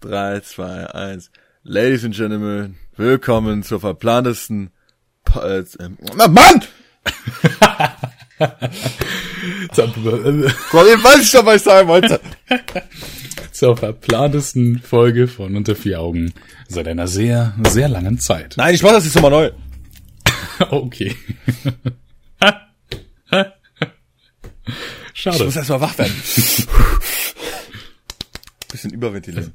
3, 2, 1. Ladies and Gentlemen, willkommen zur verplantesten... Po äh, äh, Mann! Gott, ich weiß nicht, was ich sagen wollte. zur verplantesten Folge von Unter vier Augen seit einer sehr, sehr langen Zeit. Nein, ich mach das jetzt nochmal neu. Okay. Ich Schade. muss erstmal wach werden. Bisschen überventilieren.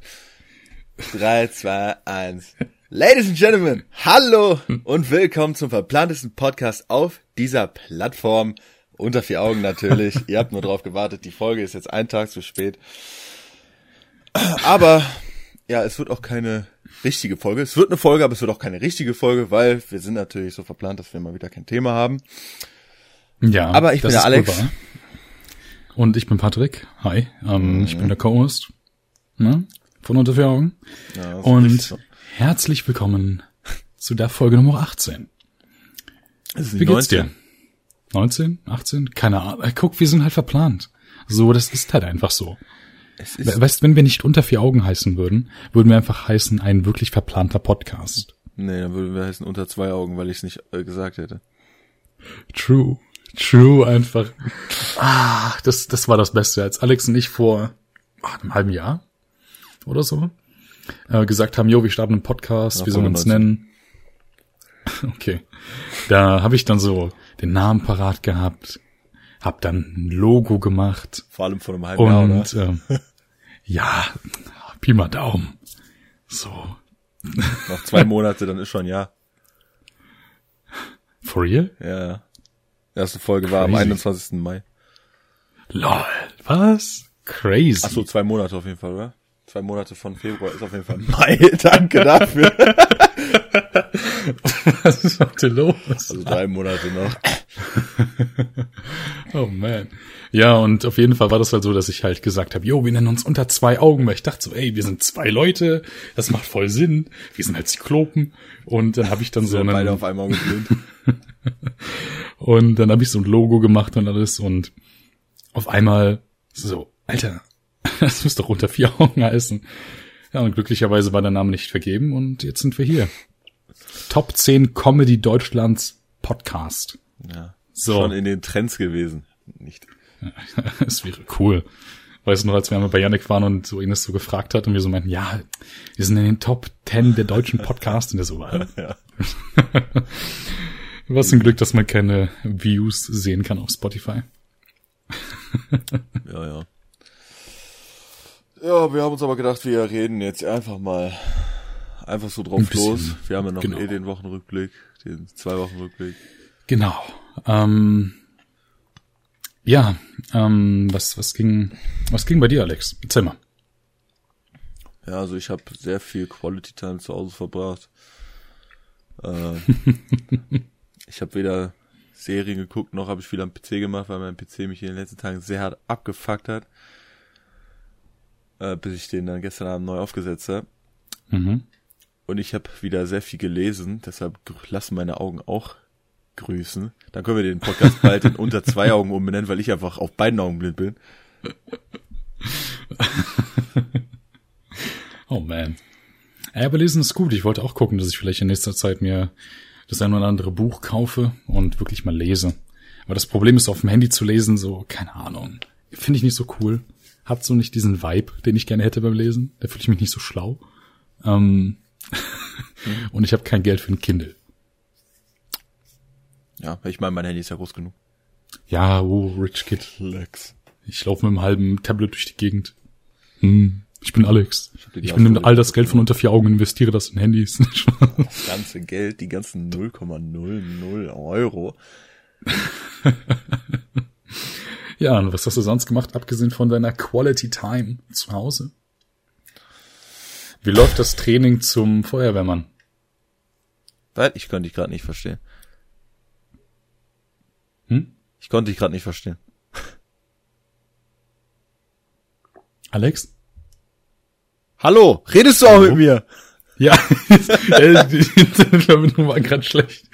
3, 2, 1. Ladies and Gentlemen, hallo und willkommen zum verplantesten Podcast auf dieser Plattform. Unter vier Augen natürlich. Ihr habt nur drauf gewartet. Die Folge ist jetzt einen Tag zu spät. Aber ja, es wird auch keine richtige Folge. Es wird eine Folge, aber es wird auch keine richtige Folge, weil wir sind natürlich so verplant, dass wir mal wieder kein Thema haben. Ja, Aber ich das bin der Alex. wahr. Und ich bin Patrick. Hi. Ähm, Ich bin der Co-Host ne? Von Unter vier Augen. Ja, Und so. herzlich willkommen zu der Folge Nummer 18. Es ist die Wie geht's 19. dir? 19? 18? Keine Ahnung. Äh, Guck, wir sind halt verplant. So, das ist halt einfach so. Weißt, wenn wir nicht unter vier Augen heißen würden, würden wir einfach heißen ein wirklich verplanter Podcast. nee, dann würden wir heißen unter zwei Augen, weil ich es nicht äh, gesagt hätte. True. True einfach. Ah, das, das war das Beste, als Alex und ich vor einem halben Jahr oder so äh, gesagt haben, jo, wir starten einen Podcast, Ja, wie sollen uns 95. nennen? Okay. Da habe ich dann so den Namen parat gehabt, hab dann ein Logo gemacht Vor allem vor einem halben Jahr, oder? und ähm, ja, Pi mal Daumen. So, Noch zwei Monate, dann ist schon ja. for real? Ja, ja. Erste Folge war am Crazy. 21. Mai. Lol, was? Crazy. Ach so, zwei Monate auf jeden Fall, oder? Zwei Monate von Februar ist auf jeden Fall Mai. Danke dafür. was ist heute los? Also drei Monate noch. Oh man. Ja, und auf jeden Fall war das halt so, dass ich halt gesagt habe, jo, wir nennen uns unter zwei Augen, weil ich dachte so, ey, wir sind zwei Leute, das macht voll Sinn, wir sind halt Zyklopen. Und dann habe ich dann so Sind beide einen, auf einmal geblind. und dann habe ich so ein Logo gemacht und alles und auf einmal so, Alter, das müsste doch unter vier Augen heißen. Ja, und glücklicherweise war der Name nicht vergeben und jetzt sind wir hier. Top 10 Comedy Deutschlands Podcast. Ja. So. Schon in den Trends gewesen. Nicht. Es wäre cool. Weißt du noch, als wir einmal bei Yannick waren und so Ines so gefragt hat und wir so meinten, ja, wir sind in den Top 10 der deutschen Podcasts und der so war. Ja. Was ein Glück, dass man keine Views sehen kann auf Spotify. Ja, ja. Ja, wir haben uns aber gedacht, wir reden jetzt einfach mal einfach so drauf Ein los. Wir haben ja noch genau. eh den Wochenrückblick, den zwei Wochen Rückblick. Genau. Ähm, ja, ähm, was, was ging, was ging bei dir, Alex? Erzähl mal. Ja, also ich habe sehr viel Quality Time zu Hause verbracht. Äh, ich habe weder Serien geguckt, noch habe ich viel am PC gemacht, weil mein PC mich in den letzten Tagen sehr hart abgefuckt hat. Äh, bis ich den dann gestern Abend neu aufgesetzt habe. Mhm. Und ich habe wieder sehr viel gelesen, deshalb lassen meine Augen auch grüßen. Dann können wir den Podcast bald in unter zwei Augen umbenennen, weil ich einfach auf beiden Augen blind bin. Oh man. Ja, aber lesen ist gut. Ich wollte auch gucken, dass ich vielleicht in nächster Zeit mir das ein oder andere Buch kaufe und wirklich mal lese. Aber das Problem ist, auf dem Handy zu lesen, so, keine Ahnung. Finde ich nicht so cool. Hat so nicht diesen Vibe, den ich gerne hätte beim Lesen. Da fühle ich mich nicht so schlau. Ähm und ich habe kein Geld für ein Kindle. Ja, ich meine, mein Handy ist ja groß genug. Ja, oh, Rich Kid. Lex. Ich laufe mit einem halben Tablet durch die Gegend. Hm, ich bin Alex. Ich bin Ausrede all das Geld von unter vier Augen und investiere das in Handys. Das ganze Geld, die ganzen 0,00 Euro. Ja, und was hast du sonst gemacht, abgesehen von deiner Quality Time zu Hause? Wie läuft das Training zum Feuerwehrmann? Weil ich konnte dich gerade nicht verstehen. Hm? Ich konnte dich gerade nicht verstehen. Alex? Hallo, redest du auch Hallo? mit mir? Ja, die Internetverbindung war gerade schlecht.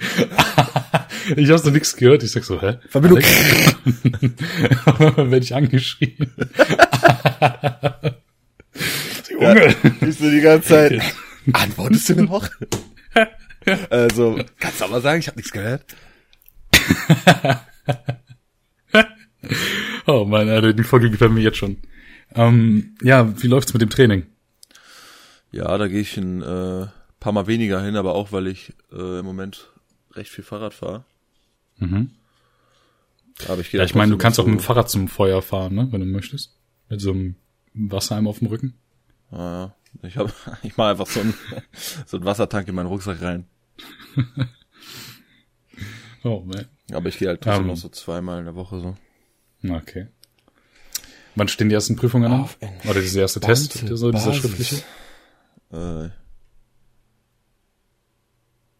Ich habe so nichts gehört. Ich sag so, hä? Verbindung. Alex? Werde ich angeschrien. Junge. Bist du die ganze Zeit, antwortest du noch? also, kannst du mal sagen, ich habe nichts gehört. oh Mann, Alter, die Folge gefällt mir jetzt schon. Ähm, ja, wie läuft's mit dem Training? Ja, da gehe ich ein äh, paar Mal weniger hin, aber auch, weil ich äh, im Moment recht viel Fahrrad fahre. Mhm. Aber ich gehe Ja, ich meine, du kannst auch mit dem Fahrrad zum Feuer fahren, ne, wenn du möchtest. Mit so einem Wassereimer auf dem Rücken. Ah, ja. Ich habe, ich mache einfach so einen so einen Wassertank in meinen Rucksack rein. Oh, man. Aber ich gehe halt trotzdem Ähm. noch so zweimal in der Woche so. Okay. Wann stehen die ersten Prüfungen an? Auf Oder dieser erste Test, dieser, dieser schriftliche? Äh,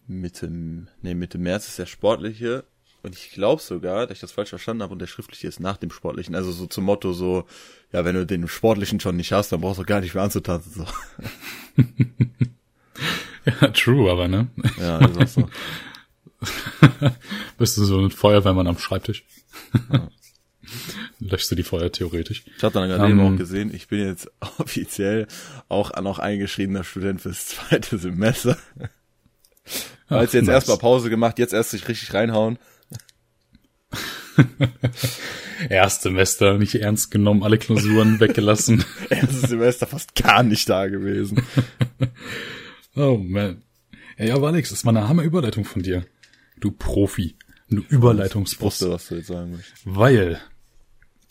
Mitte, nee, Mitte März ist der sportliche. Und ich glaube sogar, dass ich das falsch verstanden habe und der schriftliche ist nach dem sportlichen. Also so zum Motto so, ja, wenn du den sportlichen schon nicht hast, dann brauchst du gar nicht mehr anzutanzen. So. Ja, true, aber ne? Ja, das ist auch so. Bist du so ein Feuerwehrmann am Schreibtisch? Löschst du die Feuer theoretisch? Ich habe dann gerade Ähm. eben auch gesehen, ich bin jetzt offiziell auch noch eingeschriebener Student fürs zweite Semester. Als jetzt nice. erstmal Pause gemacht, jetzt erst sich richtig reinhauen. Erstsemester, nicht ernst genommen, alle Klausuren weggelassen. Erstes Semester fast gar nicht da gewesen. Oh man. Ey, aber Alex, das war eine hammer Überleitung von dir. Du Profi. Du Überleitungsboss. Wusste, was du jetzt sagen möchtest. Weil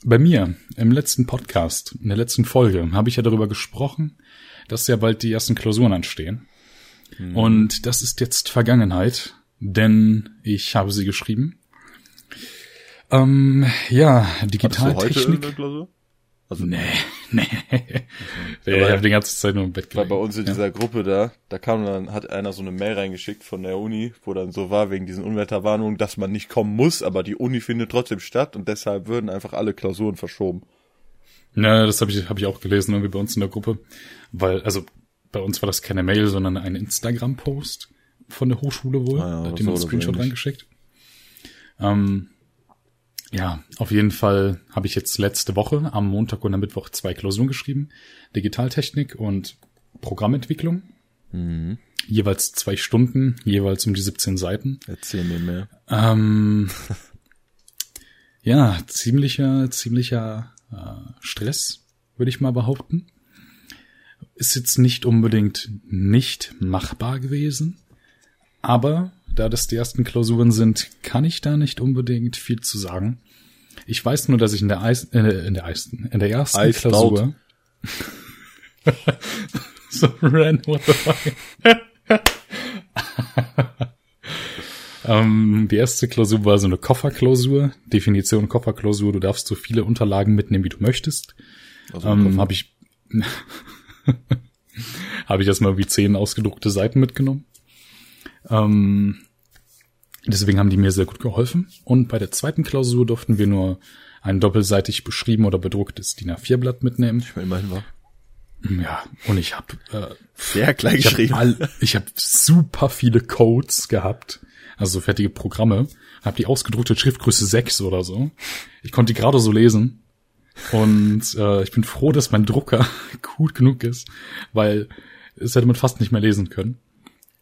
bei mir im letzten Podcast, in der letzten Folge, habe ich ja darüber gesprochen, dass ja bald die ersten Klausuren anstehen. Und das ist jetzt Vergangenheit, denn ich habe sie geschrieben. Ähm, ja, Digitaltechnik. Also, Nee, nee. Ja, ich habe die ganze Zeit nur im Bett Weil gelegen. bei uns in dieser Gruppe da, da kam dann, hat einer so eine Mail reingeschickt von der Uni, wo dann so war, wegen diesen Unwetterwarnungen, dass man nicht kommen muss, aber die Uni findet trotzdem statt und deshalb würden einfach alle Klausuren verschoben. Ja, das habe ich, hab ich auch gelesen, irgendwie bei uns in der Gruppe. Weil, also bei uns war das keine Mail, sondern ein Instagram-Post von der Hochschule wohl. Ah ja, hat jemand einen Screenshot reingeschickt. Ähm, ja, auf jeden Fall habe ich jetzt letzte Woche am Montag und am Mittwoch zwei Klausuren geschrieben. Digitaltechnik und Programmentwicklung. Mhm. Jeweils zwei Stunden, jeweils um die 17 Seiten. Erzähl mir mehr. Ähm, ja, ziemlicher, ziemlicher äh, Stress, würde ich mal behaupten. Ist jetzt nicht unbedingt nicht machbar gewesen, aber da das die ersten Klausuren sind, kann ich da nicht unbedingt viel zu sagen. Ich weiß nur, dass ich in der Eis, äh, in der ersten, in der ersten Eis Klausur so ran, what the fuck. Ähm, die erste Klausur war so eine Kofferklausur. Definition Kofferklausur. Du darfst so viele Unterlagen mitnehmen, wie du möchtest. Also Ähm, habe ich, habe ich erstmal wie zehn ausgedruckte Seiten mitgenommen. Ähm, deswegen haben die mir sehr gut geholfen. Und bei der zweiten Klausur durften wir nur ein doppelseitig beschrieben oder bedrucktes DIN A4-Blatt mitnehmen. immerhin war. Ja, und ich habe äh, Sehr klein ich habe geschrieben. all- ich hab super viele Codes gehabt, also so fertige Programme, habe die ausgedruckte Schriftgröße 6 oder so. Ich konnte die gerade so lesen und äh, ich bin froh, dass mein Drucker gut genug ist, weil es hätte man fast nicht mehr lesen können.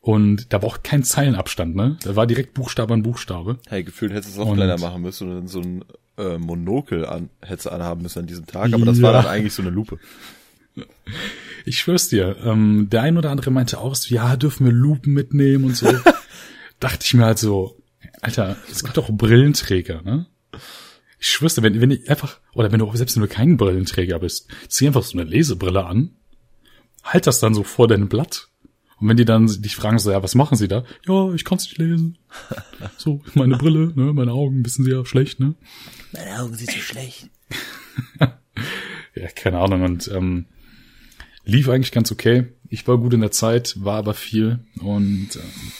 Und da war auch kein Zeilenabstand, ne? Da war direkt Buchstabe an Buchstabe. Hey, gefühlt hättest du es auch Und- kleiner machen müssen und dann so ein äh, Monokel an, hättest du anhaben müssen an diesem Tag, aber das war Ja. dann eigentlich so eine Lupe. Ich schwör's dir, ähm, der ein oder andere meinte auch so, ja, dürfen wir Lupen mitnehmen und so. Dachte ich mir halt so, Alter, es gibt doch Brillenträger, ne? Ich schwör's dir, wenn, wenn ich einfach, oder wenn du, selbst wenn du kein Brillenträger bist, zieh einfach so eine Lesebrille an, halt das dann so vor deinem Blatt. Und wenn die dann dich fragen so, ja, was machen sie da? Ja, ich kann's nicht lesen. So, meine Brille, ne, meine Augen wissen sie ja schlecht, ne? Meine Augen sind so schlecht. Ja, keine Ahnung. Und ähm, lief eigentlich ganz okay. Ich war gut in der Zeit, war aber viel. Und ähm,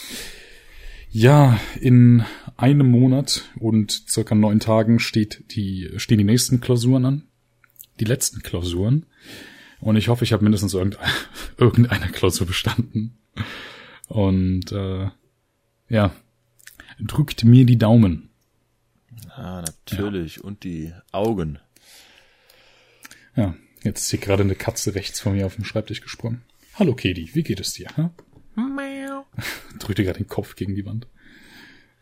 ja, in einem Monat und circa neun Tagen steht die, stehen die nächsten Klausuren an. Die letzten Klausuren. Und ich hoffe, ich habe mindestens irgendeine, irgendeine Klausur bestanden. Und äh, ja, drückt mir die Daumen. Ah, natürlich. Und die Augen. Ja, Jetzt ist hier gerade eine Katze rechts von mir auf dem Schreibtisch gesprungen. Hallo Kedi, wie geht es dir? Hm? Drückte gerade den Kopf gegen die Wand.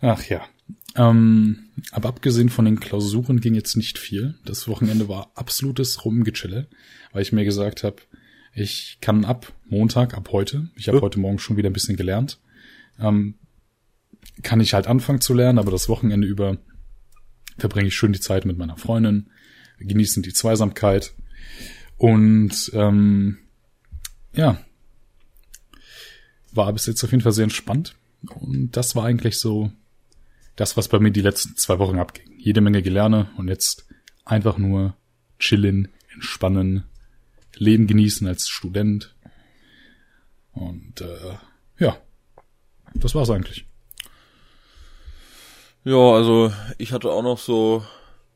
Ach ja. Ähm, aber abgesehen von den Klausuren ging jetzt nicht viel. Das Wochenende war absolutes Rumgechille, weil ich mir gesagt habe, ich kann ab Montag, ab heute, ich habe ja. heute Morgen schon wieder ein bisschen gelernt, ähm, kann ich halt anfangen zu lernen, aber das Wochenende über verbringe ich schön die Zeit mit meiner Freundin, genießen die Zweisamkeit und ähm, ja, war bis jetzt auf jeden Fall sehr entspannt und das war eigentlich so das, was bei mir die letzten zwei Wochen abging. Jede Menge Gelerne und jetzt einfach nur chillen, entspannen, Leben genießen als Student. Und äh, ja, das war's eigentlich. Ja, also ich hatte auch noch so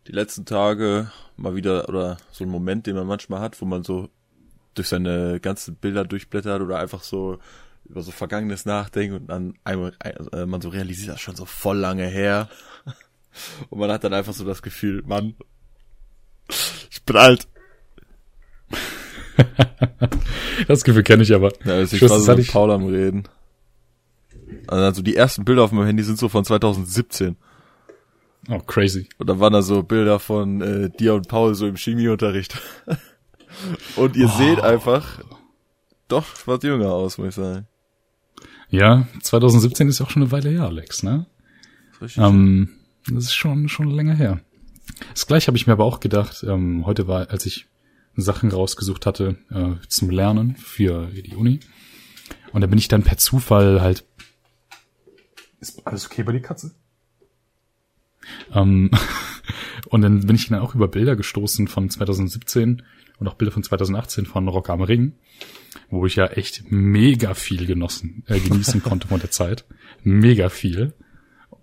die letzten Tage mal wieder oder so einen Moment, den man manchmal hat, wo man so durch seine ganzen Bilder durchblättert oder einfach so über so Vergangenes nachdenkt und dann einmal äh, man so realisiert, das ist schon so voll lange her. Und man hat dann einfach so das Gefühl, Mann, ich bin alt. das Gefühl kenne ich aber. Ja, also ich war so mit ich... Paul am Reden. Also die ersten Bilder auf meinem Handy sind so von 2017. Oh, crazy. Und dann waren da so Bilder von äh, dir und Paul so im Chemieunterricht. und ihr oh. seht einfach doch was jünger aus, muss ich sagen. Ja, 2017 ist auch schon eine Weile her, Alex, ne? Richtig. Ähm, das ist schon, schon länger her. Das gleiche habe ich mir aber auch gedacht, ähm, heute war, als ich Sachen rausgesucht hatte äh, zum Lernen für die Uni. Und da bin ich dann per Zufall halt. Ist alles okay bei die Katze? Ähm, und dann bin ich dann auch über Bilder gestoßen von 2017 und auch Bilder von 2018 von Rock am Ring, wo ich ja echt mega viel genossen, äh, genießen konnte von der Zeit. Mega viel.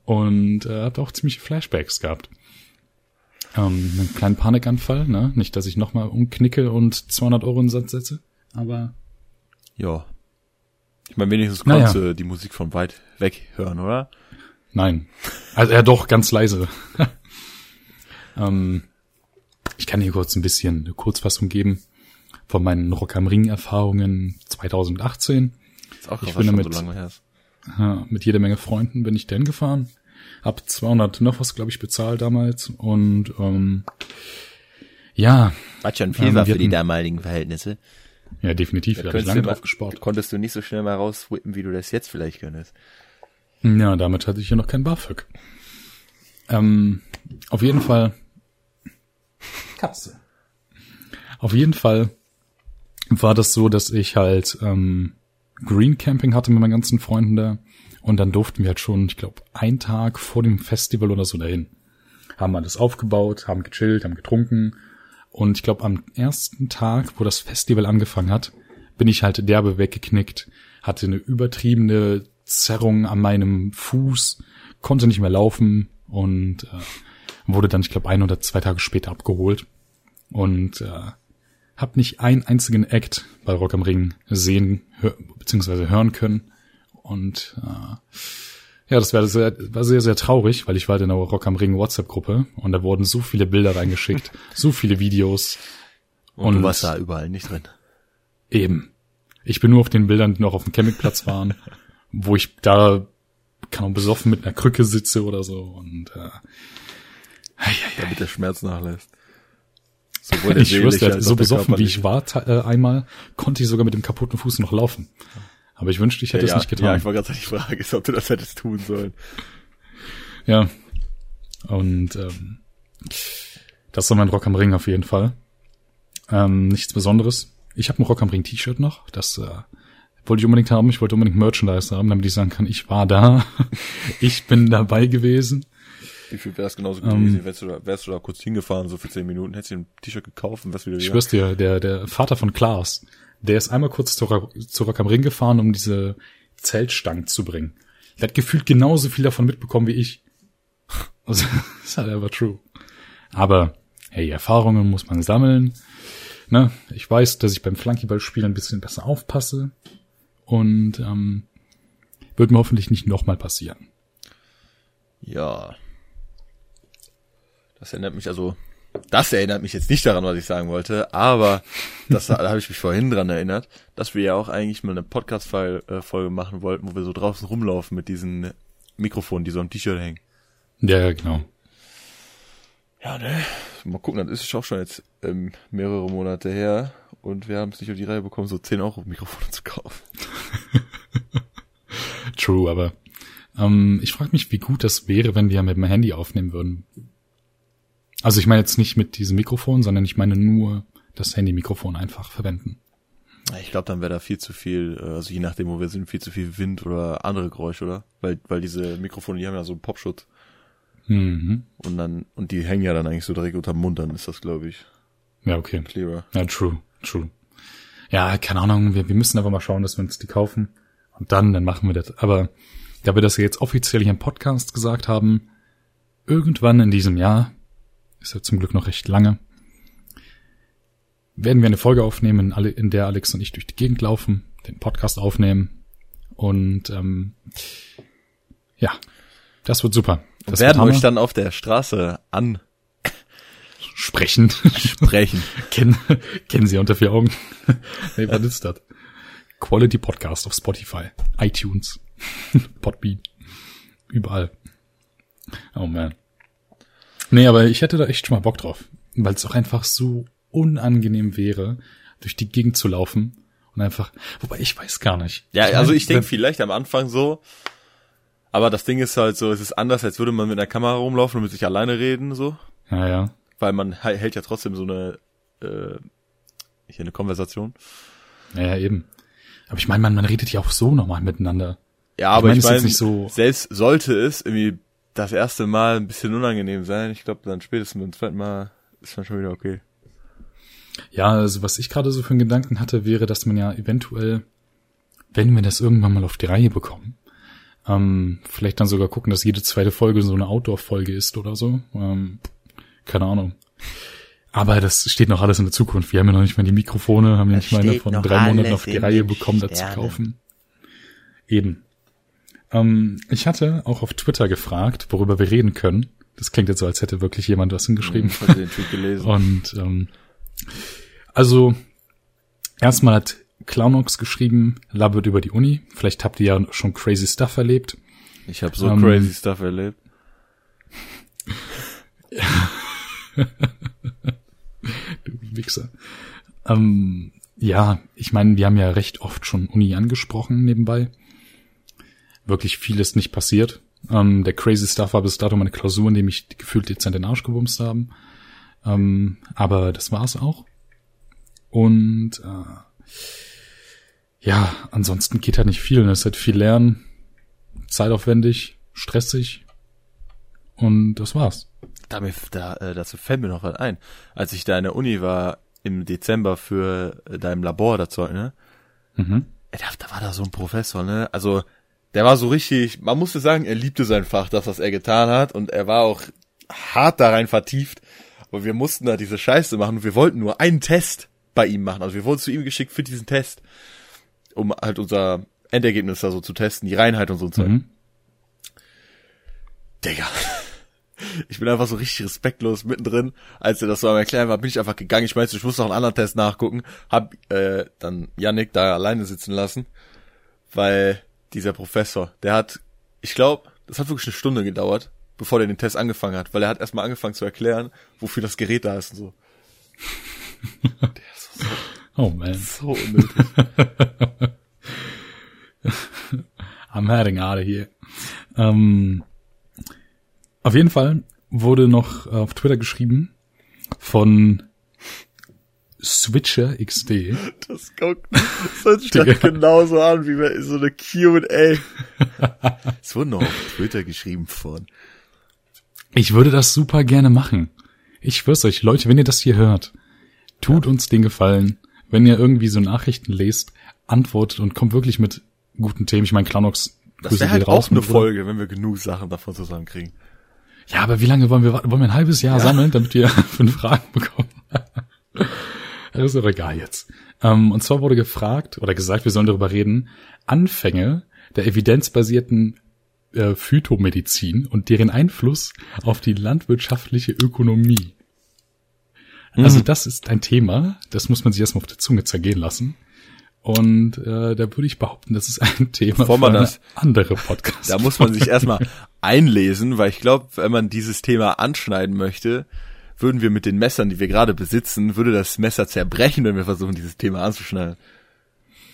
Und äh, hat auch ziemliche Flashbacks gehabt ähm, einen kleinen Panikanfall, ne? Nicht, dass ich nochmal umknicke und 200 Euro in den Satz setze, aber... Ja. Ich meine, wenigstens konntest naja. du die Musik von weit weg hören, oder? Nein. Also ja doch, ganz leise. ähm, ich kann hier kurz ein bisschen eine Kurzfassung geben von meinen Rock am Ring Erfahrungen 2018. Ist auch ich bin damit, so lange her. Ja, mit jeder Menge Freunden bin ich denn gefahren hab 200 noch was, glaube ich, bezahlt damals und ähm, ja. War schon viel ähm, war für hatten, die damaligen Verhältnisse. Ja, definitiv. Da, da ich lange drauf gespart. Konntest du nicht so schnell mal rauswippen, wie du das jetzt vielleicht könntest. Ja, damit hatte ich ja noch kein BAföG. Ähm, auf jeden Fall. Katze. Auf jeden Fall war das so, dass ich halt ähm, Green Camping hatte mit meinen ganzen Freunden da und dann durften wir halt schon, ich glaube, einen Tag vor dem Festival oder so dahin. Haben alles aufgebaut, haben gechillt, haben getrunken. Und ich glaube, am ersten Tag, wo das Festival angefangen hat, bin ich halt derbe weggeknickt, hatte eine übertriebene Zerrung an meinem Fuß, konnte nicht mehr laufen und äh, wurde dann, ich glaube, ein oder zwei Tage später abgeholt. Und äh, hab nicht einen einzigen Act bei Rock am Ring sehen hör, bzw. hören können. Und äh, ja, das war sehr, war sehr, sehr traurig, weil ich war halt in der Rock am Ring WhatsApp-Gruppe und da wurden so viele Bilder reingeschickt, so viele Videos. Und, und du warst da überall nicht drin. Eben. Ich bin nur auf den Bildern, die noch auf dem Campingplatz waren, wo ich da kann auch besoffen mit einer Krücke sitze oder so und äh, ei, ei, damit der Schmerz nachlässt. Sowohl ich dir, so besoffen wie ich war äh, einmal, konnte ich sogar mit dem kaputten Fuß noch laufen. Aber ich wünschte, ich hätte ja, es nicht getan. Ja, ich war gerade die Frage, ist, ob du das hättest tun sollen. Ja. Und ähm, das war mein Rock am Ring auf jeden Fall. Ähm, nichts Besonderes. Ich habe ein Rock am Ring T-Shirt noch. Das äh, wollte ich unbedingt haben. Ich wollte unbedingt Merchandise haben, damit ich sagen kann, ich war da. ich bin dabei gewesen. Wie viel wäre es genauso gewesen? Ähm, wärst, du da, wärst du da kurz hingefahren, so für zehn Minuten, hättest du ein T-Shirt gekauft und was wieder Ich schwör's dir, der, der Vater von Klaas, der ist einmal kurz zu, zu Rock am Ring gefahren, um diese Zeltstangen zu bringen. Der hat gefühlt genauso viel davon mitbekommen wie ich. Also, das ist halt einfach true. Aber, hey, Erfahrungen muss man sammeln. Ne? Ich weiß, dass ich beim Flunkyball-Spiel ein bisschen besser aufpasse. Und ähm, wird mir hoffentlich nicht nochmal passieren. Ja. Das erinnert mich also, das erinnert mich jetzt nicht daran, was ich sagen wollte, aber das, da habe ich mich vorhin dran erinnert, dass wir ja auch eigentlich mal eine Podcast-Folge machen wollten, wo wir so draußen rumlaufen mit diesen Mikrofonen, die so am T-Shirt hängen. Ja, genau. Ja, ne? Mal gucken, das ist auch schon jetzt ähm, mehrere Monate her und wir haben es nicht auf die Reihe bekommen, so 10 Euro Mikrofone zu kaufen. True, aber ähm, ich frage mich, wie gut das wäre, wenn wir mit dem Handy aufnehmen würden. Also ich meine jetzt nicht mit diesem Mikrofon, sondern ich meine nur das Handy-Mikrofon einfach verwenden. Ich glaube, dann wäre da viel zu viel, äh, also je nachdem, wo wir sind, viel zu viel Wind oder andere Geräusche, oder? Weil, weil diese Mikrofone, die haben ja so einen Popschutz. Mhm. Und dann, und die hängen ja dann eigentlich so direkt unterm Mund, dann ist das, glaube ich, Ja, okay. clearer. Ja, true, true. Ja, keine Ahnung, wir, wir müssen einfach mal schauen, dass wir uns die kaufen. Und dann, dann machen wir das. Aber da wir das jetzt offiziell hier im Podcast gesagt haben, irgendwann in diesem Jahr, ist ja zum Glück noch recht lange, werden wir eine Folge aufnehmen, in der Alex und ich durch die Gegend laufen, den Podcast aufnehmen. Und ähm, ja, das wird super. Das werden euch dann auf der Straße sprechen. ansprechen. kennen, kennen Sie unter vier Augen. hey, was ist das? Quality Podcast auf Spotify, iTunes, Podbean, überall. Oh man. Nee, aber ich hätte da echt schon mal Bock drauf, weil es auch einfach so unangenehm wäre, durch die Gegend zu laufen und einfach, wobei ich weiß gar nicht. ja, meine, also ich denke vielleicht am Anfang so, aber das Ding ist halt so, es ist anders, als würde man mit einer Kamera rumlaufen und mit sich alleine reden, so. Ja, ja. Weil man hält ja trotzdem so eine, äh, hier eine Konversation. Ja, ja, eben. Aber ich meine, man, man redet ja auch so nochmal miteinander. Ja, aber meine, ich meine, so- selbst sollte es irgendwie das erste Mal ein bisschen unangenehm sein, ich glaube, dann spätestens beim zweiten Mal ist dann schon wieder okay. Ja, also was ich gerade so für einen Gedanken hatte, wäre, dass man ja eventuell, wenn wir das irgendwann mal auf die Reihe bekommen, ähm, vielleicht dann sogar gucken, dass jede zweite Folge so eine Outdoor-Folge ist oder so. Ähm, keine Ahnung. Aber das steht noch alles in der Zukunft. Wir haben ja noch nicht mal die Mikrofone, haben ja nicht mal eine von drei Monaten auf die Reihe bekommen, das zu Sternen. kaufen. Eben. Ähm, ich hatte auch auf Twitter gefragt, worüber wir reden können. Das klingt jetzt so, als hätte wirklich jemand was hingeschrieben. Ich hatte den Tweet gelesen. Und ähm, also erstmal hat Clownox geschrieben, labert über die Uni. Vielleicht habt ihr ja schon crazy stuff erlebt. Ich habe so Ähm, crazy stuff erlebt. Du Wichser. Ähm, ja, ich meine, wir haben ja recht oft schon Uni angesprochen nebenbei. Wirklich viel ist nicht passiert. Ähm, der crazy stuff war bis dato meine Klausur, in dem ich gefühlt dezent den Arsch gebumst haben. Ähm, aber das war's auch. Und äh, ja, ansonsten geht halt nicht viel. ne? Es ist halt viel Lernen, zeitaufwendig, stressig. Und das war's. Da, mir, da, äh, dazu fällt mir noch was ein. Als ich da in der Uni war im Dezember für äh, da im Labor das Zeug, ne? Mhm. Da, da war da so ein Professor, ne? Also, der war so richtig, man musste sagen, er liebte sein Fach, das, was er getan hat, und er war auch hart da rein vertieft. Und wir mussten da diese Scheiße machen und wir wollten nur einen Test bei ihm machen. Also wir wurden zu ihm geschickt für diesen Test, um halt unser Endergebnis da so zu testen, die Reinheit und so ein Zeug. Mhm. Digga. Ich bin einfach so richtig respektlos mittendrin, als er das so am Erklären war, bin ich einfach gegangen. Ich meinte, ich muss noch einen anderen Test nachgucken. Hab äh, dann Yannick da alleine sitzen lassen, weil dieser Professor, der hat, ich glaube, das hat wirklich eine Stunde gedauert, bevor der den Test angefangen hat, weil er hat erstmal angefangen zu erklären, wofür das Gerät da ist und so. Der ist so, Oh man. so unnötig. I'm heading out of here. Ähm, auf jeden Fall wurde noch auf Twitter geschrieben von Switcher XD. Das guckt, das hört sich genauso an, wie bei so eine Q&A. Es wurde noch auf Twitter geschrieben von. Ich würde das super gerne machen. Ich schwör's euch, Leute, wenn ihr das hier hört, tut uns den Gefallen, wenn ihr irgendwie so Nachrichten lest, antwortet und kommt wirklich mit guten Themen. Ich meine, Clownox, Das Grüße wäre halt raus, auch eine. Folge, wenn wir genug Sachen davon zusammenkriegen. Ja, aber wie lange wollen wir? Wollen wir ein halbes Jahr sammeln, damit wir fünf Fragen bekommen? Das ist doch egal jetzt. Ähm, und zwar wurde gefragt oder gesagt, wir sollen darüber reden, Anfänge der evidenzbasierten äh, Phytomedizin und deren Einfluss auf die landwirtschaftliche Ökonomie. Also das ist ein Thema, das muss man sich erstmal auf der Zunge zergehen lassen. Und äh, da würde ich behaupten, das ist ein Thema Bevor man für das- andere Podcast. Da muss man sich erstmal einlesen, weil ich glaube, wenn man dieses Thema anschneiden möchte, würden wir mit den Messern, die wir gerade besitzen, würde das Messer zerbrechen, wenn wir versuchen, dieses Thema anzuschneiden.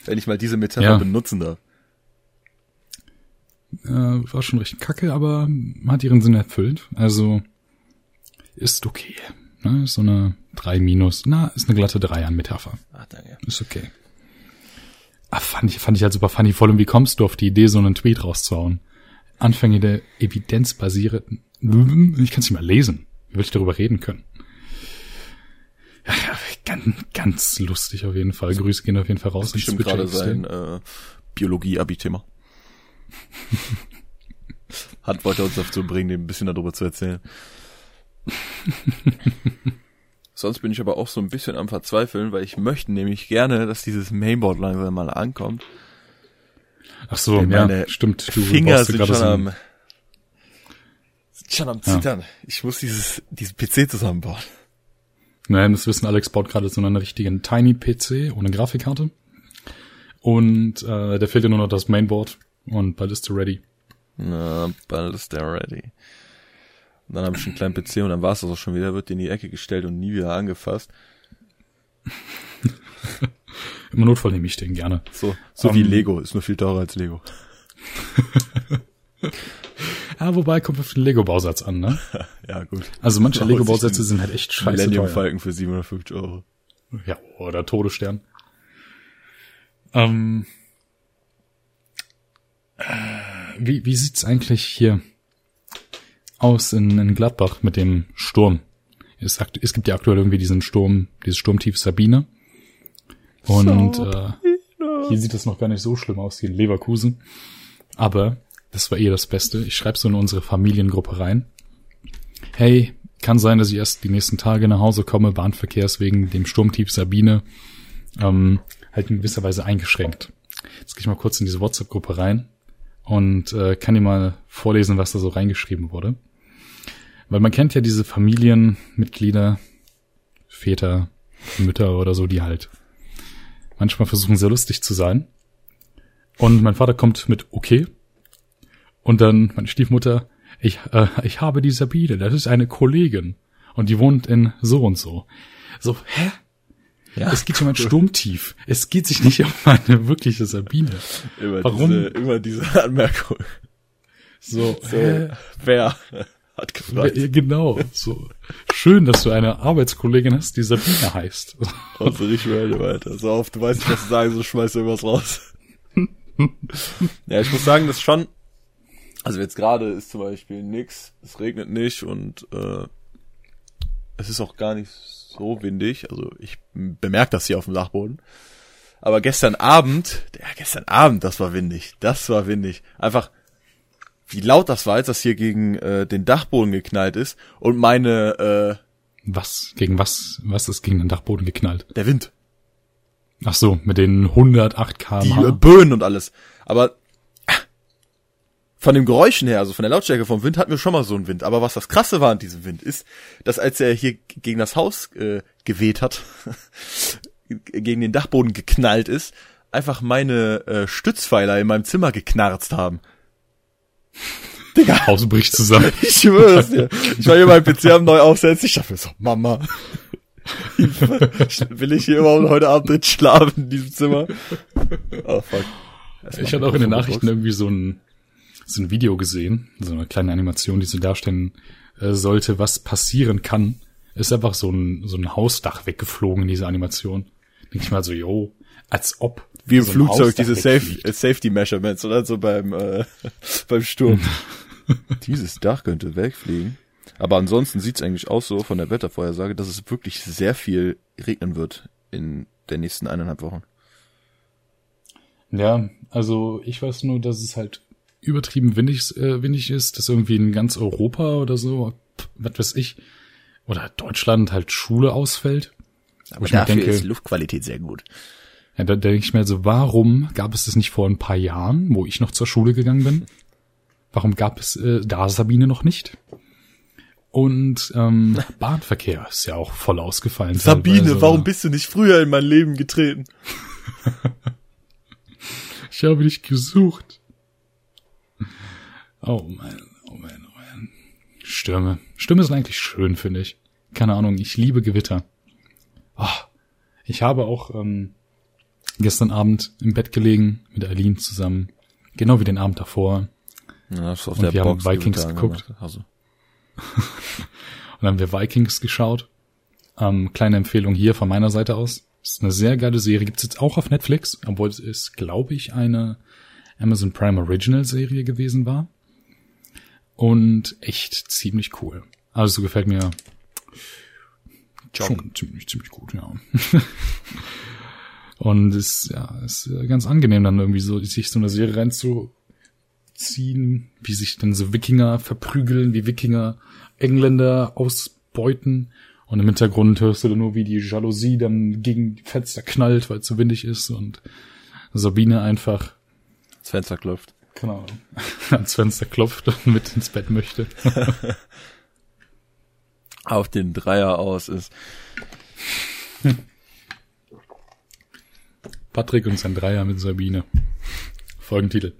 Wenn ich mal diese Metapher Ja. benutzen darf. äh, war schon recht kacke, aber hat ihren Sinn erfüllt. Also ist okay. Ne? Ist so eine 3 minus. Na, ist eine glatte 3 an Metapher. Ach, danke. Ist okay. Ah, fand ich, fand ich halt super funny. Vor allem, wie kommst du auf die Idee, so einen Tweet rauszuhauen? Anfänge der evidenzbasierten, ich kann es nicht mal lesen. Will ich darüber reden können? Ja, ganz, ganz lustig auf jeden Fall. Grüße gehen auf jeden Fall raus. Das ist gerade sein äh, Biologie-Abi-Thema. Hat wollte uns dazu bringen, dem ein bisschen darüber zu erzählen. Sonst bin ich aber auch so ein bisschen am Verzweifeln, weil ich möchte nämlich gerne, dass dieses Mainboard langsam mal ankommt. Ach so, Denn ja, stimmt. Du Finger sind gerade schon am, schon am Zittern. Ich muss dieses, diesen PC zusammenbauen. Nein, das wissen Alex baut gerade so einen richtigen Tiny PC ohne Grafikkarte. Und äh, der fehlt ja nur noch das Mainboard und bald ist er ready. Na, bald ist der ready. Und dann habe ich einen kleinen PC und dann war es das auch schon wieder, wird in die Ecke gestellt und nie wieder angefasst. Im Notfall nehme ich den gerne. So, so wie Ähm, Lego, ist nur viel teurer als Lego. Ja, wobei kommt auf den Lego-Bausatz an, ne? Ja, gut. Also manche Lego-Bausätze sind halt echt scheiße Millennium teuer. Falcon für 750 Euro. Ja, oder Todesstern. Ähm, äh, wie, wie sieht's eigentlich hier aus in, in Gladbach mit dem Sturm? Es, es gibt ja aktuell irgendwie diesen Sturm, dieses Sturmtief Sabine. Und äh, hier sieht es noch gar nicht so schlimm aus wie in Leverkusen. Aber das war eh das Beste. Ich schreibe so in unsere Familiengruppe rein. Hey, kann sein, dass ich erst die nächsten Tage nach Hause komme, Bahnverkehrs wegen dem Sturmtief Sabine, ähm, halt in gewisser Weise eingeschränkt. Jetzt gehe ich mal kurz in diese WhatsApp-Gruppe rein und äh, kann dir mal vorlesen, was da so reingeschrieben wurde. Weil man kennt ja diese Familienmitglieder, Väter, Mütter oder so, die halt manchmal versuchen sehr lustig zu sein. Und mein Vater kommt mit okay. Und dann meine Stiefmutter, ich, äh, ich habe die Sabine, das ist eine Kollegin. Und die wohnt in so und so. So, hä? Ja, Es geht um ein Sturmtief. Es geht sich nicht um eine wirkliche Sabine. immer warum? Diese, immer diese Anmerkung. So, So, hä? wer hat gefragt? Ja, genau. So schön, dass du eine Arbeitskollegin hast, die Sabine heißt. Und so richtig weiter, weiter. So oft, du weißt nicht, was du sagen, so schmeißt du irgendwas raus. ja, ich muss sagen, das ist schon, also jetzt gerade ist zum Beispiel nix, es regnet nicht und äh, es ist auch gar nicht so windig. Also ich bemerke das hier auf dem Dachboden. Aber gestern Abend, ja, gestern Abend, das war windig. Das war windig. Einfach, wie laut das war, als das hier gegen äh, den Dachboden geknallt ist und meine, Was? Gegen was? Was ist gegen den Dachboden geknallt? äh, der Wind. Ach so, mit den 108 die km/h. äh, Böen und alles. Aber von dem Geräuschen her, also von der Lautstärke vom Wind, hatten wir schon mal so einen Wind. Aber was das Krasse war an diesem Wind ist, dass als er hier gegen das Haus äh, geweht hat, gegen den Dachboden geknallt ist, einfach meine äh, Stützpfeiler in meinem Zimmer geknarzt haben. Digga, Haus bricht zusammen. ich schwöre es dir. Ich war hier beim PC am neu aufsetzen. Ich dachte mir so, Mama, will ich hier überhaupt heute Abend drin schlafen in diesem Zimmer? Oh fuck. Ich hatte auch in den Nachrichten irgendwie so ein, so ein Video gesehen, so eine kleine Animation, die so darstellen äh, sollte, was passieren kann. Ist einfach so ein, so ein Hausdach weggeflogen in dieser Animation. Denke ich mal so, yo, als ob. Wie im so ein Flugzeug, diese Safe, äh, Safety Measurements, oder so beim, äh, beim Sturm. Dieses Dach könnte wegfliegen. Aber ansonsten sieht's eigentlich aus so von der Wettervorhersage, dass es wirklich sehr viel regnen wird in der nächsten eineinhalb Wochen. Ja, also ich weiß nur, dass es halt übertrieben windig, äh, windig ist, dass irgendwie in ganz Europa oder so, was weiß ich, oder Deutschland halt Schule ausfällt. Aber dafür denke- ist Luftqualität sehr gut. Ja, da denke ich mir so, warum gab es das nicht vor ein paar Jahren, wo ich noch zur Schule gegangen bin? Warum gab es äh, da Sabine noch nicht? Und ähm, Bahnverkehr ist ja auch voll ausgefallen. Sabine, teilweise, warum bist du nicht früher in mein Leben getreten? Ich habe dich gesucht. Oh man, oh man, oh man. Stürme. Stürme sind eigentlich schön, finde ich. Keine Ahnung, ich liebe Gewitter. Oh, ich habe auch ähm, gestern Abend im Bett gelegen mit Eileen zusammen. Genau wie den Abend davor. Ja, hast du auf Und der wir haben Box Vikings Gewitter geguckt. Also. Und dann haben wir Vikings geschaut. Ähm, kleine Empfehlung hier von meiner Seite aus. Ist eine sehr geile Serie. Gibt's jetzt auch auf Netflix, obwohl es ist, glaube ich, eine Amazon Prime Original Serie gewesen war. Und echt ziemlich cool. Also gefällt mir schon ziemlich, ziemlich gut, ja. Und ist, ja, ist äh, ganz angenehm dann irgendwie so, sich so eine Serie reinzuziehen, wie sich dann so Wikinger verprügeln, wie Wikinger Engländer ausbeuten. Und im Hintergrund hörst du dann nur, wie die Jalousie dann gegen die Fenster knallt, weil es so windig ist und Sabine einfach, Das Fenster klopft. Keine Ahnung, ans Fenster klopft und mit ins Bett möchte. Auf den Dreier aus ist. Patrick und sein Dreier mit Sabine. Folgentitel.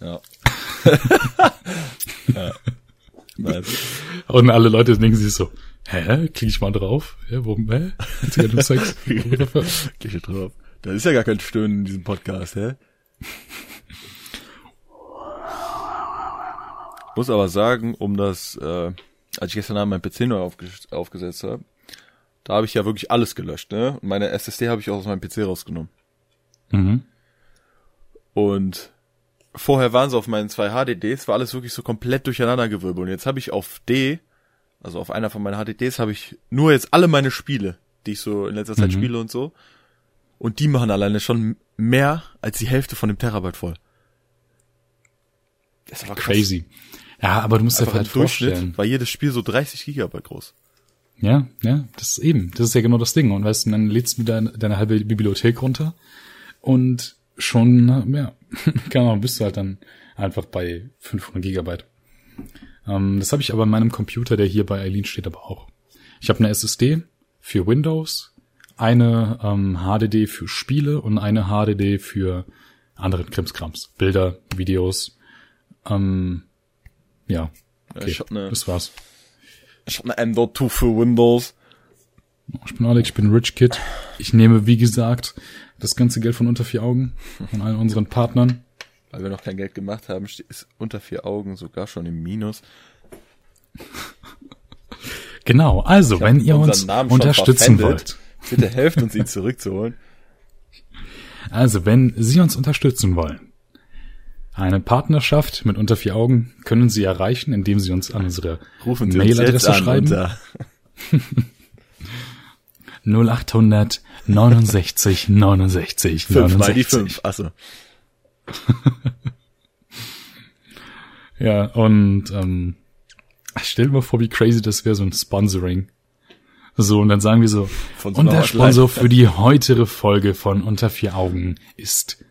Ja. ja. Nice. Und alle Leute denken sich so, hä, klicke ich mal drauf? Hä, warum, hä? Um Sex? Schon drauf. Da ist ja gar kein Stöhnen in diesem Podcast, hä? Muss aber sagen, um das, äh, als ich gestern Abend mein PC neu aufge aufgesetzt habe, da habe ich ja wirklich alles gelöscht, ne? Und meine SSD habe ich auch aus meinem PC rausgenommen. mhm. Und vorher waren sie auf meinen zwei HDDs, war alles wirklich so komplett durcheinandergewirbelt. Und jetzt habe ich auf D, also auf einer von meinen HDDs, habe ich nur jetzt alle meine Spiele, die ich so in letzter Zeit Mhm. spiele und so. Und die machen alleine schon mehr als die Hälfte von dem Terabyte voll. Das ist aber krass. Crazy. Ja, aber du musst dir Einfach halt im Durchschnitt vorstellen. war jedes Spiel so 30 Gigabyte groß. Ja, ja, das ist eben, das ist ja genau das Ding. Und weißt du, dann lädst du deine, deine halbe Bibliothek runter und schon, ja, keine Ahnung, bist du halt dann einfach bei 500 Gigabyte. Ähm, das habe ich aber in meinem Computer, der hier bei Eileen steht, aber auch. Ich habe eine SSD für Windows, eine ähm, HDD für Spiele und eine HDD für anderen Krimskrams. Bilder, Videos. Ähm, ja, okay, ich hab ne- das war's. Ich habe eine M.2 für Windows. Ich bin Alex, ich bin Rich Kid. Ich nehme, wie gesagt, das ganze Geld von unter vier Augen von allen unseren Partnern. Weil wir noch kein Geld gemacht haben, steht- ist unter vier Augen sogar schon im Minus. Genau, also, hab wenn ihr uns unterstützen wollt, Bitte helft uns, ihn zurückzuholen. also wenn Sie uns unterstützen wollen, eine Partnerschaft mit unter vier Augen können Sie erreichen, indem Sie uns an unsere Mailadresse schreiben. unter 0800 69 69 fünf mal die 69. fünf. Achso. Ja, und ähm, stell dir mal vor, wie crazy das wäre, so ein Sponsoring. So, und dann sagen wir so, so und der. Sponsor für die heutige Folge von Unter vier Augen ist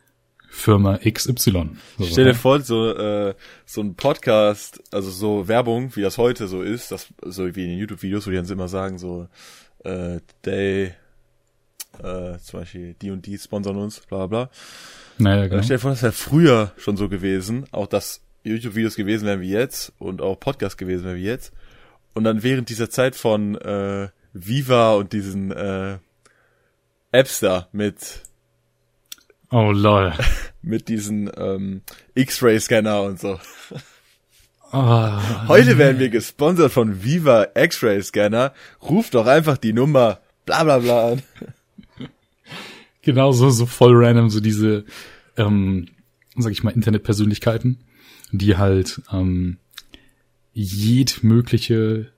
Firma XY. So, Stell dir vor, so, äh, so ein Podcast, also so Werbung, wie das heute so ist, das, so wie in den YouTube-Videos, wo die dann immer sagen, so, äh, Day, äh, zum Beispiel die und die sponsern uns, bla bla. Naja, Äh, genau. Stell dir vor, das wäre früher schon so gewesen, auch dass YouTube-Videos gewesen wären wie jetzt und auch Podcasts gewesen wären wie jetzt. Und dann während dieser Zeit von äh, Viva und diesen äh, Apps da mit Oh lol. mit diesen ähm, X-Ray-Scanner und so. Oh, Heute werden wir gesponsert von Viva X-Ray-Scanner. Ruf doch einfach die Nummer bla bla bla an. genau so, so voll random, so diese, ähm, sag ich mal, Internetpersönlichkeiten, die halt ähm, jedmögliche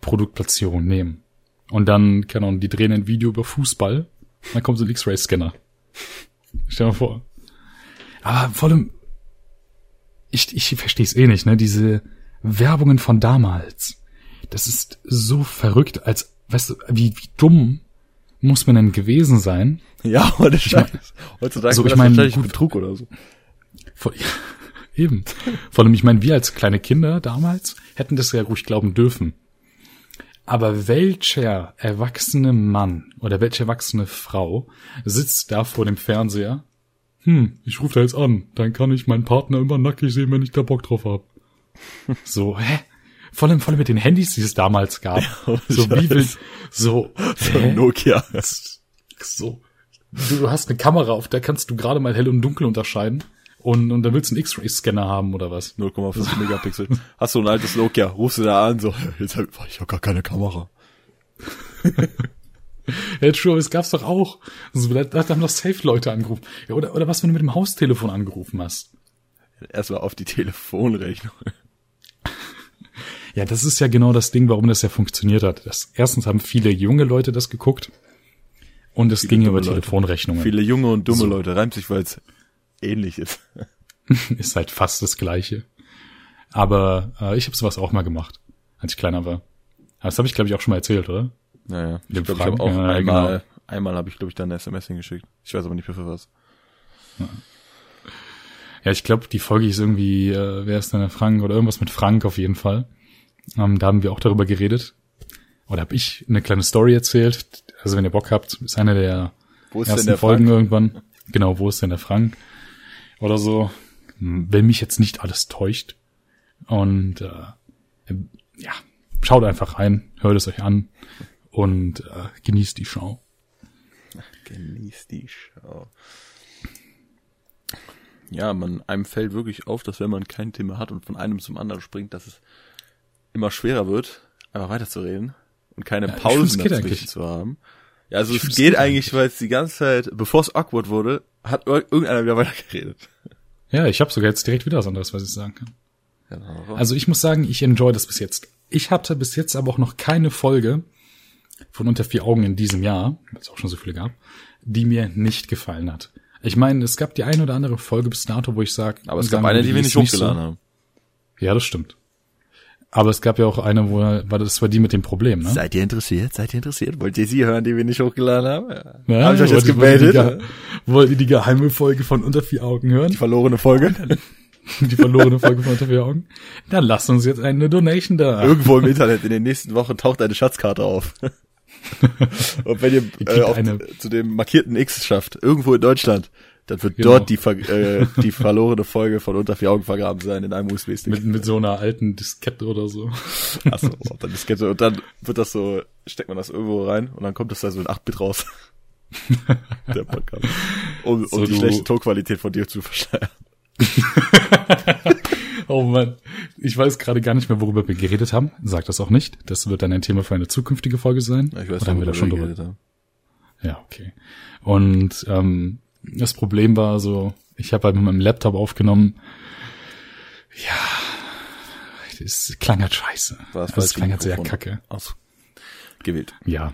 Produktplatzierung nehmen. Und dann, keine Ahnung, die drehen ein Video über Fußball, dann kommt so ein X-Ray-Scanner. Stell dir mal vor. Aber vor allem, ich, ich verstehe es eh nicht, ne? Diese Werbungen von damals. Das ist so verrückt, als, weißt du, wie, wie dumm muss man denn gewesen sein? Ja, ohne Scheiß. Heutzutage also wäre ich das mein, wahrscheinlich ein gut. Betrug oder so. Vor- Eben. Vor allem, ich meine, wir als kleine Kinder damals hätten das ja ruhig glauben dürfen. Aber welcher erwachsene Mann oder welche erwachsene Frau sitzt da vor dem Fernseher? Hm, ich rufe da jetzt an, dann kann ich meinen Partner immer nackig sehen, wenn ich da Bock drauf hab. So, hä? Vor allem, vor allem mit den Handys, die es damals gab. Ja, so wie will, so, So hä? Nokia. so. Du, du hast eine Kamera, auf der kannst du gerade mal hell und dunkel unterscheiden. Und, und dann willst du einen X-Ray-Scanner haben oder was? 0,5 Megapixel. Hast du ein altes Nokia, rufst du da an, so, jetzt hab ich hab gar keine Kamera. Ja, true, es gab's doch auch. So, da, da haben doch safe Leute angerufen. Ja, oder, oder was, wenn du mit dem Haustelefon angerufen hast? Erstmal auf die Telefonrechnung. Ja, das ist ja genau das Ding, warum das ja funktioniert hat. Das, erstens haben viele junge Leute das geguckt und es ging über Leute. Telefonrechnungen. Viele junge und dumme So. Leute, reimt sich, weil es ähnlich ist. ist halt fast das Gleiche. Aber äh, ich habe sowas auch mal gemacht, als ich kleiner war. Das habe ich, glaube ich, auch schon mal erzählt, oder? Naja, ich glaube, ich habe auch ja, einmal, genau. einmal habe ich, glaube ich, dann eine SMS hingeschickt. Ich weiß aber nicht mehr für was. Ja, ich glaube, die Folge ist irgendwie, äh, wer ist denn der Frank oder irgendwas mit Frank auf jeden Fall. Ähm, da haben wir auch darüber geredet. Oder habe ich eine kleine Story erzählt. Also wenn ihr Bock habt, ist eine der ersten der Folgen Frank? irgendwann. Genau, wo ist denn der Frank? Oder so. Wenn mich jetzt nicht alles täuscht. Und äh, ja, schaut einfach rein, hört es euch an und äh, genießt die Show. Genieß die Show. Ja, man, einem fällt wirklich auf, dass wenn man kein Thema hat und von einem zum anderen springt, dass es immer schwerer wird, einfach weiterzureden und keine Ja, Pausen dazwischen zu haben. Ja, also es geht eigentlich, weil es die ganze Zeit, bevor es awkward wurde, hat ir- irgendeiner wieder weitergeredet. Ja, ich habe sogar jetzt direkt wieder was anderes, was ich sagen kann. Genau. Also ich muss sagen, ich enjoy das bis jetzt. Ich hatte bis jetzt aber auch noch keine Folge von unter vier Augen in diesem Jahr, weil es auch schon so viele gab, die mir nicht gefallen hat. Ich meine, es gab die eine oder andere Folge bis dato, wo ich sag, Aber es gab eine, die wir nicht hochgeladen so. haben. Ja, das stimmt. Aber es gab ja auch eine, wo war das war die mit dem Problem, ne? Seid ihr interessiert? Seid ihr interessiert? Wollt ihr sie hören, die wir nicht hochgeladen haben? Ja. Ja, Hab ich euch jetzt wollt ihr- wollt ihr gemeldet? die ge- Wollt ihr die geheime Folge von unter vier Augen hören? Die verlorene Folge. Die verlorene Folge von unter vier Augen? Dann lasst uns jetzt eine Donation da. Irgendwo im Internet in den nächsten Wochen taucht eine Schatzkarte auf. Und wenn ihr kriegt äh, auf, eine- zu dem markierten X schafft, irgendwo in Deutschland, dann wird Genau. dort die, äh, die verlorene Folge von unter vier Augen vergraben sein in einem USB-Stick. Mit, mit so einer alten Diskette oder so. Achso, und dann Diskette. Und dann wird das so, steckt man das irgendwo rein und dann kommt das da so in 8-Bit raus. Der Podcast. Um, um So, die du- schlechte Tonqualität von dir zu verschleiern. Oh Mann, ich weiß gerade gar nicht mehr, worüber wir geredet haben. Sag das auch nicht. Das wird dann ein Thema für eine zukünftige Folge sein. Ja, ich weiß Oder haben wir da schon drüber? geredet haben. Ja, okay. Und ähm, das Problem war so, ich habe halt mit meinem Laptop aufgenommen. Ja, das klang halt scheiße. Also es klang halt sehr kacke. Ausgewählt. Ja,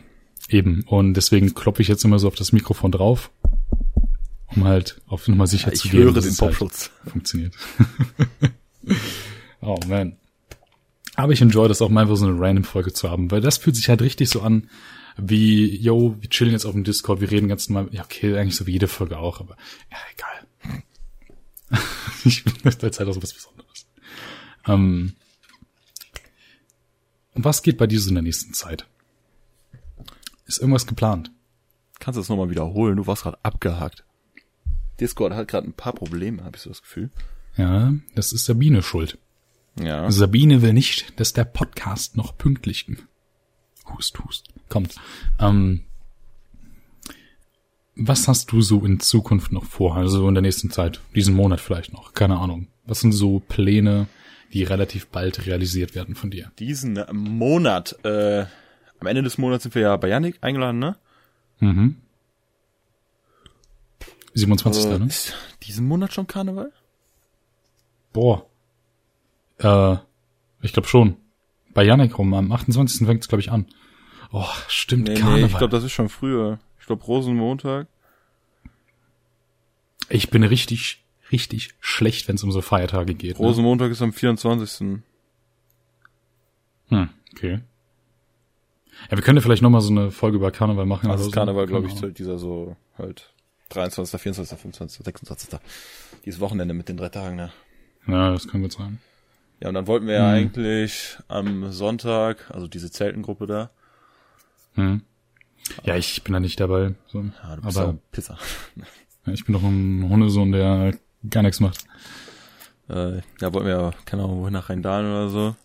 eben. Und deswegen kloppe ich jetzt immer so auf das Mikrofon drauf, um halt auf Nummer sicher Ja, zu ich gehen. höre dass den es halt Popschutz. funktioniert. oh man. Aber ich enjoy das auch mal einfach so eine random Folge zu haben, weil das fühlt sich halt richtig so an, wie, yo, wir chillen jetzt auf dem Discord, wir reden ganz normal, ja, okay, eigentlich so wie jede Folge auch, aber ja, egal. ich bin das halt auch so was Besonderes. Ähm, und was geht bei dir so in der nächsten Zeit? Ist irgendwas geplant? Kannst du das nochmal wiederholen? Du warst gerade abgehakt. Discord hat gerade ein paar Probleme, habe ich so das Gefühl. Ja, das ist Sabine schuld. Ja. Sabine will nicht, dass der Podcast noch pünktlich hust, hust, kommt. Ähm, was hast du so in Zukunft noch vor? Also in der nächsten Zeit, diesen Monat vielleicht noch, keine Ahnung. Was sind so Pläne, die relativ bald realisiert werden von dir? Diesen Monat, äh, am Ende des Monats sind wir ja bei Yannick eingeladen, ne? Mhm. 27. Äh, ne? Ist diesen Monat schon Karneval? Boah. Äh, ich glaube schon. Bei Janik rum, am 28. fängt es, glaube ich, an. Oh, stimmt, Nee, Karneval. nee, ich glaube, das ist schon früher. Ich glaube, Rosenmontag. Ich bin richtig, richtig schlecht, wenn es um so Feiertage geht. Ne? Rosenmontag ist am 24. Hm, okay. Ja, wir können ja vielleicht noch mal so eine Folge über Karneval machen. Ist so. Karneval, glaube ich, Ahnung. dieser so halt 23., 24., 25., 26. Dieses Wochenende mit den drei Tagen, ne? Ja, das kann gut sein. Ja, und dann wollten wir ja eigentlich am Sonntag, also diese Zeltengruppe da. Hm. Ja, ich bin da nicht dabei. So. Ja, du bist Aber Pizza. ja, ich bin doch ein Hundesohn, der gar nichts macht. Äh, ja, wollten wir ja, keine Ahnung, wohin nach Rheindahlen oder so.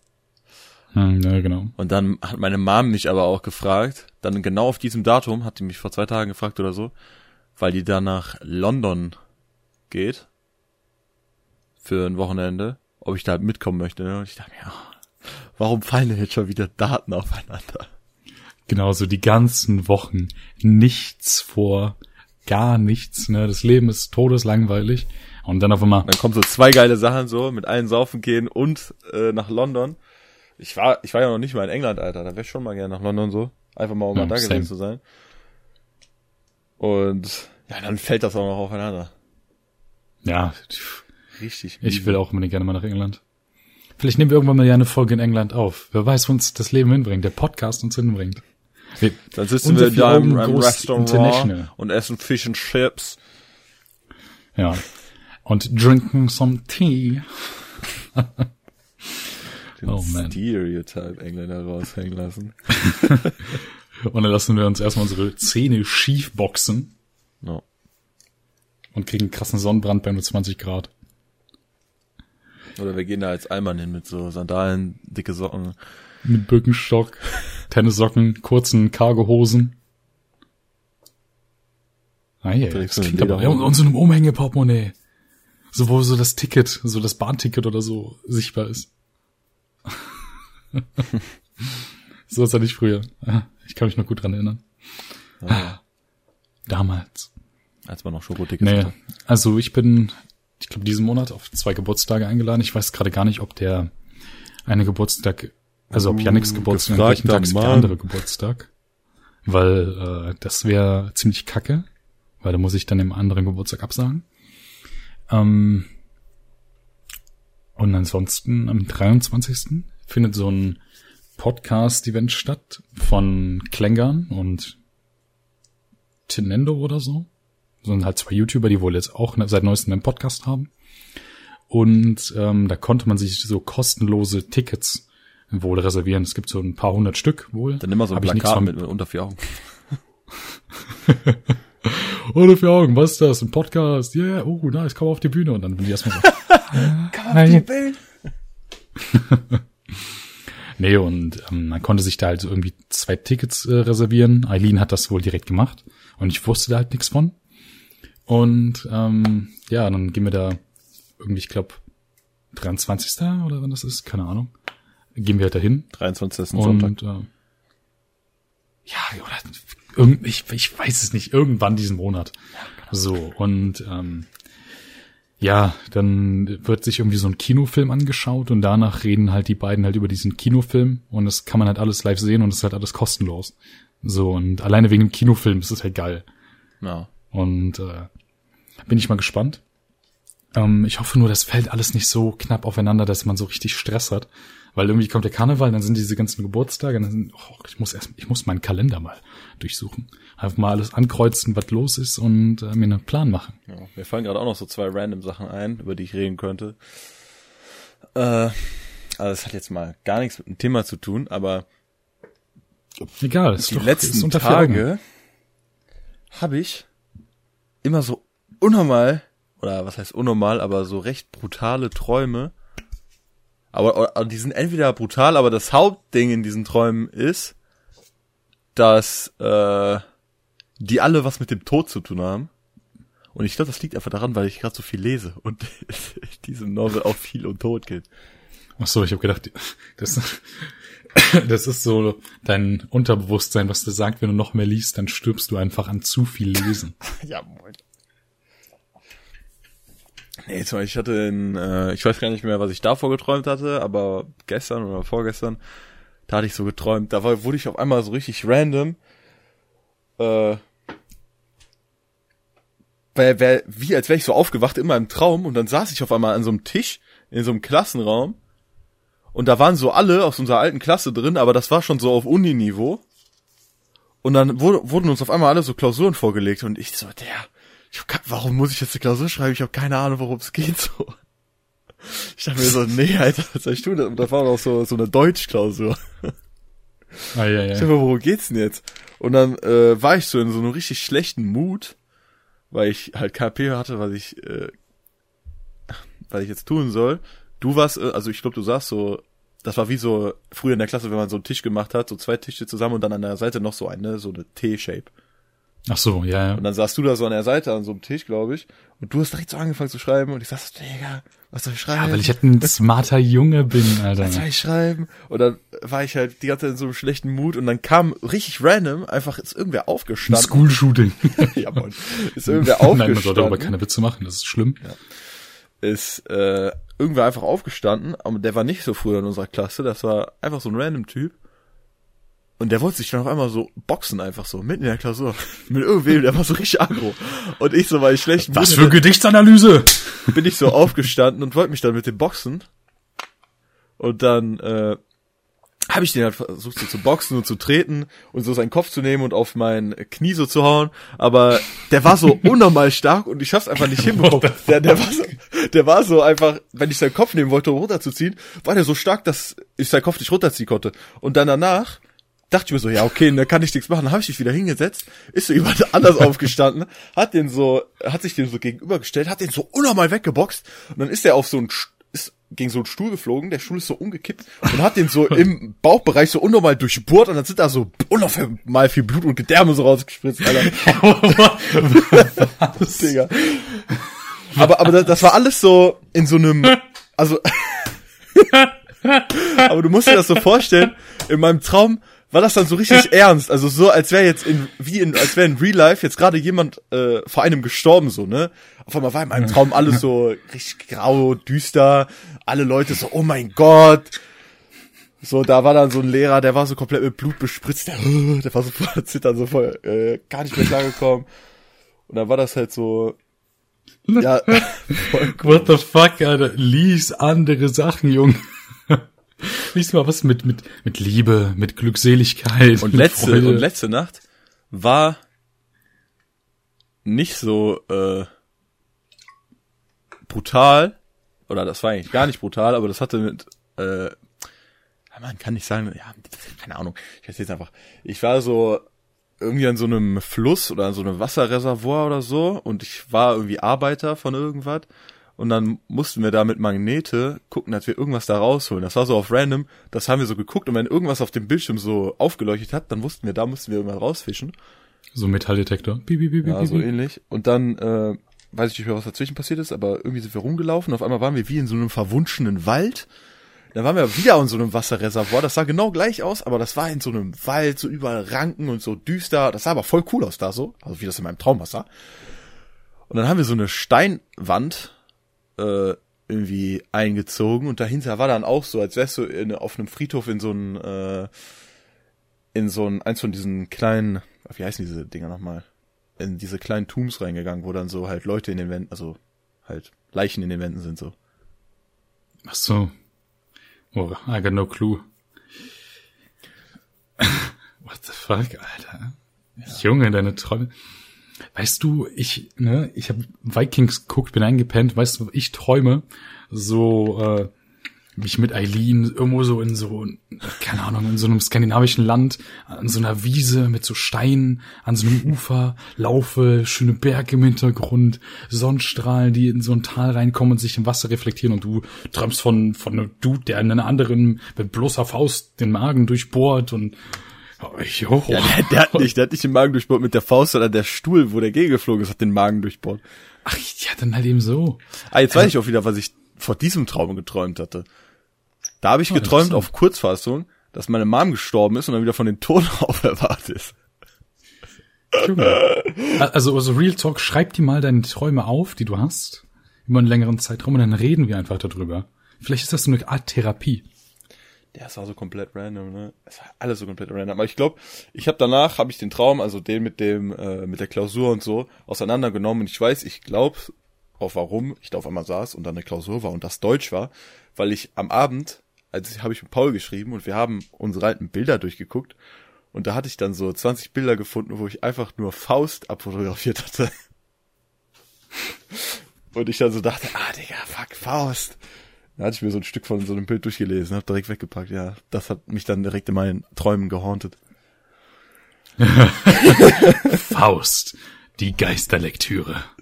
Hm, ja, genau. Und dann hat meine Mom mich aber auch gefragt, dann genau auf diesem Datum, hat die mich vor zwei Tagen gefragt oder so, weil die dann nach London geht für ein Wochenende, ob ich da mitkommen möchte. Ne? Und ich dachte mir, ja, warum fallen denn jetzt schon wieder Daten aufeinander? Genau, so die ganzen Wochen nichts vor, gar nichts, ne? Das Leben ist todeslangweilig. Und dann auf einmal, Dann kommen so zwei geile Sachen so, mit allen saufen gehen und äh, nach London. Ich war, ich war ja noch nicht mal in England, Alter. Da wäre ich schon mal gerne nach London so. Einfach mal, um Ja, mal da gewesen same. zu sein. Und ja, dann fällt das auch noch aufeinander. ja, Richtig. ich will auch unbedingt gerne mal nach England. Vielleicht nehmen wir irgendwann mal ja eine Folge in England auf. Wer weiß, wo uns das Leben hinbringt, der Podcast uns hinbringt. Dann sitzen wir vier da im, Restaurant und essen Fish and Chips. ja. Und drinking some tea. Den Oh, man. Stereotype Engländer raushängen lassen. Und dann lassen wir uns erstmal unsere Zähne schief boxen No. und kriegen einen krassen Sonnenbrand bei nur 20 Grad. Oder wir gehen da als Allmann hin mit so Sandalen, dicke Socken. Mit Birkenstock, Tennissocken, kurzen Cargohosen. Ah, Trägst das klingt aber, ja, und, und so einem Umhängeportemonnaie. So, wo so das Ticket, so das Bahnticket oder so sichtbar ist. so was hatte ich früher. Ah, Ich kann mich noch gut dran erinnern. Ja, Damals. als man noch Schokotickets Nee, hatte. also ich bin, ich glaube, diesen Monat auf zwei Geburtstage eingeladen. Ich weiß gerade gar nicht, ob der eine Geburtstag, also ob Yannicks Geburtstag am gleichen Tag ist wie der andere Geburtstag. Weil äh, das wäre ziemlich kacke, weil da muss ich dann dem anderen Geburtstag absagen. Ähm, und ansonsten am 23. findet so ein Podcast-Event statt von Klängern und Tinendo oder so. So sind halt zwei YouTuber, die wohl jetzt auch seit neuestem einen Podcast haben. Und ähm, da konnte man sich so kostenlose Tickets wohl reservieren. Es gibt so ein paar hundert Stück wohl. Dann immer so ein Hab Plakat von- mit, mit unter vier Augen. Ohne vier Augen, was ist das? Ein Podcast? Yeah, oh, nice, komm auf die Bühne. Und dann bin ich erstmal so. Nein. Nee, und ähm, man konnte sich da halt so irgendwie zwei Tickets äh, reservieren. Eileen hat das wohl direkt gemacht und ich wusste da halt nichts von. Und ähm, ja, dann gehen wir da irgendwie, ich glaube, 23. oder wann das ist, keine Ahnung. Gehen wir halt dahin 23. ist ein Sonntag. und äh, ja, oder irgend, ich, ich weiß es nicht, irgendwann diesen Monat. So, und ähm, ja, dann wird sich irgendwie so ein Kinofilm angeschaut und danach reden halt die beiden halt über diesen Kinofilm und das kann man halt alles live sehen und es ist halt alles kostenlos. So, und alleine wegen dem Kinofilm ist es halt geil. Ja. Und äh, bin ich mal gespannt. Ähm, ich hoffe nur, das fällt alles nicht so knapp aufeinander, dass man so richtig Stress hat. Weil irgendwie kommt der Karneval, dann sind diese ganzen Geburtstage, dann sind, oh, ich muss erst, ich muss meinen Kalender mal durchsuchen. Einfach mal alles ankreuzen, was los ist und äh, mir einen Plan machen. ja. Mir fallen gerade auch noch so zwei random Sachen ein, über die ich reden könnte. Äh, also das hat jetzt mal gar nichts mit dem Thema zu tun, aber Egal, ist die doch, ist letzten Augen. Tage habe ich immer so unnormal, oder was heißt unnormal, aber so recht brutale Träume. Aber, aber die sind entweder brutal, aber das Hauptding in diesen Träumen ist, dass äh, die alle was mit dem Tod zu tun haben. Und ich glaube, das liegt einfach daran, weil ich gerade so viel lese und diese Novel auch viel um Tod geht. Ach so, ich habe gedacht, das, das ist so dein Unterbewusstsein, was dir sagt, wenn du noch mehr liest, dann stirbst du einfach an zu viel Lesen. Ja, moin. Nee, zum Beispiel, ich hatte in, äh, ich weiß gar nicht mehr, was ich davor geträumt hatte, aber gestern oder vorgestern, da hatte ich so geträumt, da war, wurde ich auf einmal so richtig random, äh, wär, wär, wie als wäre ich so aufgewacht in meinem Traum und dann saß ich auf einmal an so einem Tisch in so einem Klassenraum und da waren so alle aus unserer alten Klasse drin, aber das war schon so auf Uni-Niveau. Und dann wurde, wurden uns auf einmal alle so Klausuren vorgelegt und ich so, der, ich hab, warum muss ich jetzt eine Klausur schreiben? Ich habe keine Ahnung, worum es geht so. Ich dachte mir so, nee, Alter, was soll ich tun? Und das war noch so, so eine Deutschklausur. Ah, ja, Ich ja. dachte mir, worum geht's denn jetzt? Und dann äh, war ich so in so einem richtig schlechten Mut, weil ich halt KP hatte, was ich, äh, was ich jetzt tun soll. Du warst, äh, also ich glaube, du saßt so, das war wie so früher in der Klasse, wenn man so einen Tisch gemacht hat, so zwei Tische zusammen und dann an der Seite noch so eine, so eine T-Shape. Ach so, ja, ja. Und dann saßt du da so an der Seite an so einem Tisch, glaube ich, und du hast direkt so angefangen zu schreiben und ich sagst, Digga, was soll ich schreiben? Ja, weil ich halt ein smarter Junge bin, Alter. was soll ich schreiben? Und dann war ich halt die ganze Zeit in so einem schlechten Mut und dann kam richtig random, einfach ist irgendwer Ein aufgestanden. School-Shooting. ja, Mann. Ist irgendwer Nein, man soll darüber aufgestanden. keine Witze machen, das ist schlimm. ist äh, irgendwer einfach aufgestanden, aber der war nicht so früher in unserer Klasse, das war einfach so ein random Typ. Und der wollte sich dann auf einmal so boxen, einfach so, mitten in der Klausur. Mit irgendwem, der war so richtig aggro. Und ich so, weil ich schlecht Was für Gedichtsanalyse! bin ich so aufgestanden und wollte mich dann mit dem boxen. Und dann äh, habe ich den halt versucht so zu boxen und zu treten und so seinen Kopf zu nehmen und auf mein Knie so zu hauen. Aber der war so unnormal stark und ich schaff's einfach nicht hinbekommen. Der, der, war so, der war so einfach, wenn ich seinen Kopf nehmen wollte, um runterzuziehen, war der so stark, dass ich seinen Kopf nicht runterziehen konnte. Und dann danach dachte ich mir so, ja, okay, da kann ich nichts machen. Dann habe ich mich wieder hingesetzt, ist so jemand anders aufgestanden, hat den so, hat sich dem so gegenübergestellt, hat den so unnormal weggeboxt und dann ist er auf so ein ist gegen so einen Stuhl geflogen, der Stuhl ist so umgekippt und hat den so im Bauchbereich so unnormal durchbohrt und dann sind da so unnormal viel Blut und Gedärme so rausgespritzt, Alter. Digga. Aber, aber das, das war alles so in so einem, also, aber du musst dir das so vorstellen, in meinem Traum war das dann so richtig ernst, also so, als wäre jetzt in, wie in, als wäre in Real Life jetzt gerade jemand äh, vor einem gestorben, so, ne? Auf einmal war in meinem Traum alles so richtig grau, düster, alle Leute so, oh mein Gott. So, da war dann so ein Lehrer, der war so komplett mit Blut bespritzt, der, der war so voll zittern, so voll, äh, gar nicht mehr klargekommen. Und dann war das halt so, ja, What the fuck, Alter? Lies andere Sachen, Junge. Lies mal was mit, mit, mit Liebe, mit Glückseligkeit. Und mit letzte, Freude. und letzte Nacht war nicht so äh, brutal, oder das war eigentlich gar nicht brutal, aber das hatte mit, äh, man kann nicht sagen, ja, keine Ahnung, ich erzähl's einfach. Ich war so irgendwie an so einem Fluss oder an so einem Wasserreservoir oder so und ich war irgendwie Arbeiter von irgendwas und dann mussten wir da mit Magnete gucken, dass wir irgendwas da rausholen. Das war so auf random, das haben wir so geguckt und wenn irgendwas auf dem Bildschirm so aufgeleuchtet hat, dann wussten wir, da mussten wir irgendwas rausfischen. so ein Metalldetektor. Piep, piep, piep, Ja, piep, so ähnlich. Und dann, äh, weiß ich nicht mehr, was dazwischen passiert ist, aber irgendwie sind wir rumgelaufen. Auf einmal waren wir wie in so einem verwunschenen Wald. Dann waren wir wieder in so einem Wasserreservoir. Das sah genau gleich aus, aber das war in so einem Wald, so überall Ranken und so düster. Das sah aber voll cool aus da so. Also wie das in meinem Traum aussah. Und dann haben wir so eine Steinwand äh, irgendwie eingezogen und dahinter war dann auch so, als wärst du in, auf einem Friedhof in so ein äh, in so ein eins von diesen kleinen, wie heißen diese Dinger nochmal? In diese kleinen Tombs reingegangen, wo dann so halt Leute in den Wänden, also halt Leichen in den Wänden sind so. Ach so. Oh, I got no clue. What the fuck, Alter? Junge, deine Träume. Weißt du, ich, ne, ich habe Vikings geguckt, bin eingepennt, weißt du, ich träume so, äh, mich mit Eileen irgendwo so in so, keine Ahnung, in so einem skandinavischen Land, an so einer Wiese mit so Steinen, an so einem Ufer, laufe, schöne Berge im Hintergrund, Sonnenstrahlen, die in so ein Tal reinkommen und sich im Wasser reflektieren. Und du träumst von, von einem Dude, der in einer anderen mit bloßer Faust den Magen durchbohrt und, oh, jo, Ja, der, der hat nicht, der hat nicht den Magen durchbohrt mit der Faust, sondern der Stuhl, wo der gegengeflogen ist, hat den Magen durchbohrt. ach, ja, dann halt eben so. Ah, jetzt weiß ich auch wieder, was ich vor diesem Traum geträumt hatte. Da habe ich Oh, geträumt auf Kurzfassung, dass meine Mom gestorben ist und dann wieder von den Toten auferwacht ist. Junge. Also, also Real Talk, schreib dir mal deine Träume auf, die du hast, über einen längeren Zeitraum und dann reden wir einfach darüber. Vielleicht ist das so eine Art Therapie. Ja, es war so komplett random, ne? Es war alles so komplett random. Aber ich glaube, ich habe danach habe ich den Traum, also den mit dem äh, mit der Klausur und so auseinandergenommen. Und ich weiß, ich glaube auch warum ich da auf einmal saß und dann eine Klausur war und das Deutsch war, weil ich am Abend, als habe ich mit Paul geschrieben und wir haben unsere alten Bilder durchgeguckt und da hatte ich dann so 20 Bilder gefunden, wo ich einfach nur Faust abfotografiert hatte. Und ich dann so dachte, ah, Digga, fuck, Faust. Da hatte ich mir so ein Stück von so einem Bild durchgelesen, hab direkt weggepackt. Ja, das hat mich dann direkt in meinen Träumen gehauntet. Faust, die Geisterlektüre.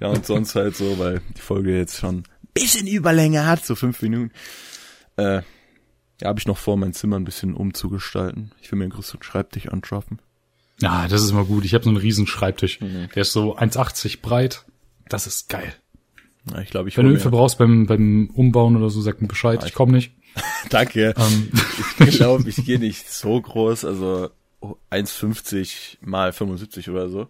Ja, und sonst halt so, weil die Folge jetzt schon ein bisschen Überlänge hat, so fünf Minuten. Äh, ja, habe ich noch vor, mein Zimmer ein bisschen umzugestalten. Ich will mir einen größeren Schreibtisch anschaffen. Ja, das ist immer gut. Ich habe so einen riesen Schreibtisch. Der ist so 1,80 breit. Das ist geil. Ja, ich glaube, ich Wenn du Hilfe brauchst beim, beim Umbauen oder so, sag mir Bescheid. Ich komme nicht. Danke. Ähm, Ich glaube, ich gehe nicht so groß, also 1,50 mal 75 oder so.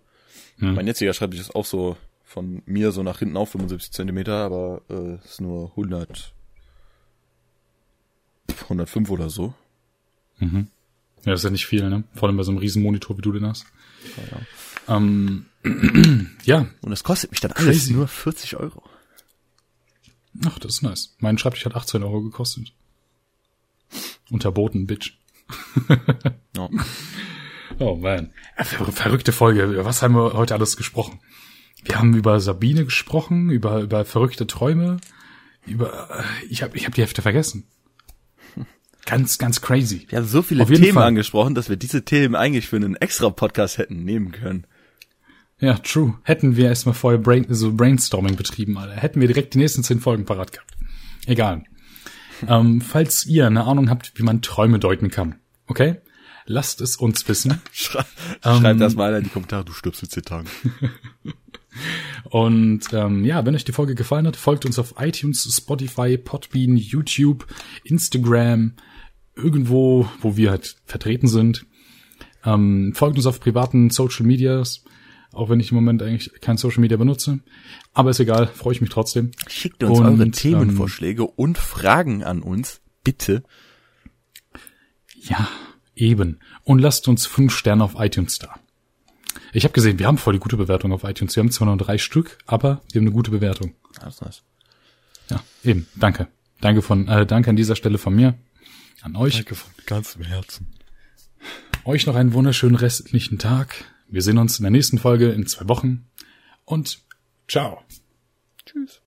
Hm. Mein jetziger Schreibtisch ist auch so von mir so nach hinten auf 75 Zentimeter, aber äh, ist nur 100, 105 oder so. ja, das ist ja nicht viel, ne? Vor allem bei so einem riesen Monitor, wie du den hast. Ähm, ja, Und das kostet mich dann alles Crazy. nur 40 Euro. Ach, das ist nice. Mein Schreibtisch hat 18 Euro gekostet. Unterboten, Bitch. Ja. Oh man. Verrückte Folge. Über was haben wir heute alles gesprochen? Wir haben über Sabine gesprochen, über, über verrückte Träume, über, äh, ich habe ich hab die Hälfte vergessen. Ganz, ganz crazy. Wir haben so viele Themen Fall. angesprochen, dass wir diese Themen eigentlich für einen extra Podcast hätten nehmen können. Ja, true. Hätten wir erstmal vorher Brain, so Brainstorming betrieben, Alter. Hätten wir direkt die nächsten zehn Folgen parat gehabt. Egal. ähm, falls ihr eine Ahnung habt, wie man Träume deuten kann, okay? Lasst es uns wissen. Schrei Ähm, Schreibt das mal in die Kommentare, du stirbst in 10 Tagen. Und ähm, ja, wenn euch die Folge gefallen hat, folgt uns auf iTunes, Spotify, Podbean, YouTube, Instagram, irgendwo, wo wir halt vertreten sind. Ähm, folgt uns auf privaten Social Medias, auch wenn ich im Moment eigentlich kein Social Media benutze. Aber ist egal, freue ich mich trotzdem. Schickt uns Und, eure Themenvorschläge und Fragen an uns, bitte. Ja, eben. Und lasst uns fünf Sterne auf iTunes da. Ich habe gesehen, wir haben voll die gute Bewertung auf iTunes. Wir haben zwar nur drei Stück, aber wir haben eine gute Bewertung. Das ist nice. Ja, eben. Danke. Danke von, äh, danke an dieser Stelle von mir. An euch. von ganzem Herzen. Euch noch einen wunderschönen restlichen Tag. Wir sehen uns in der nächsten Folge in zwei Wochen. Und ciao. Tschüss.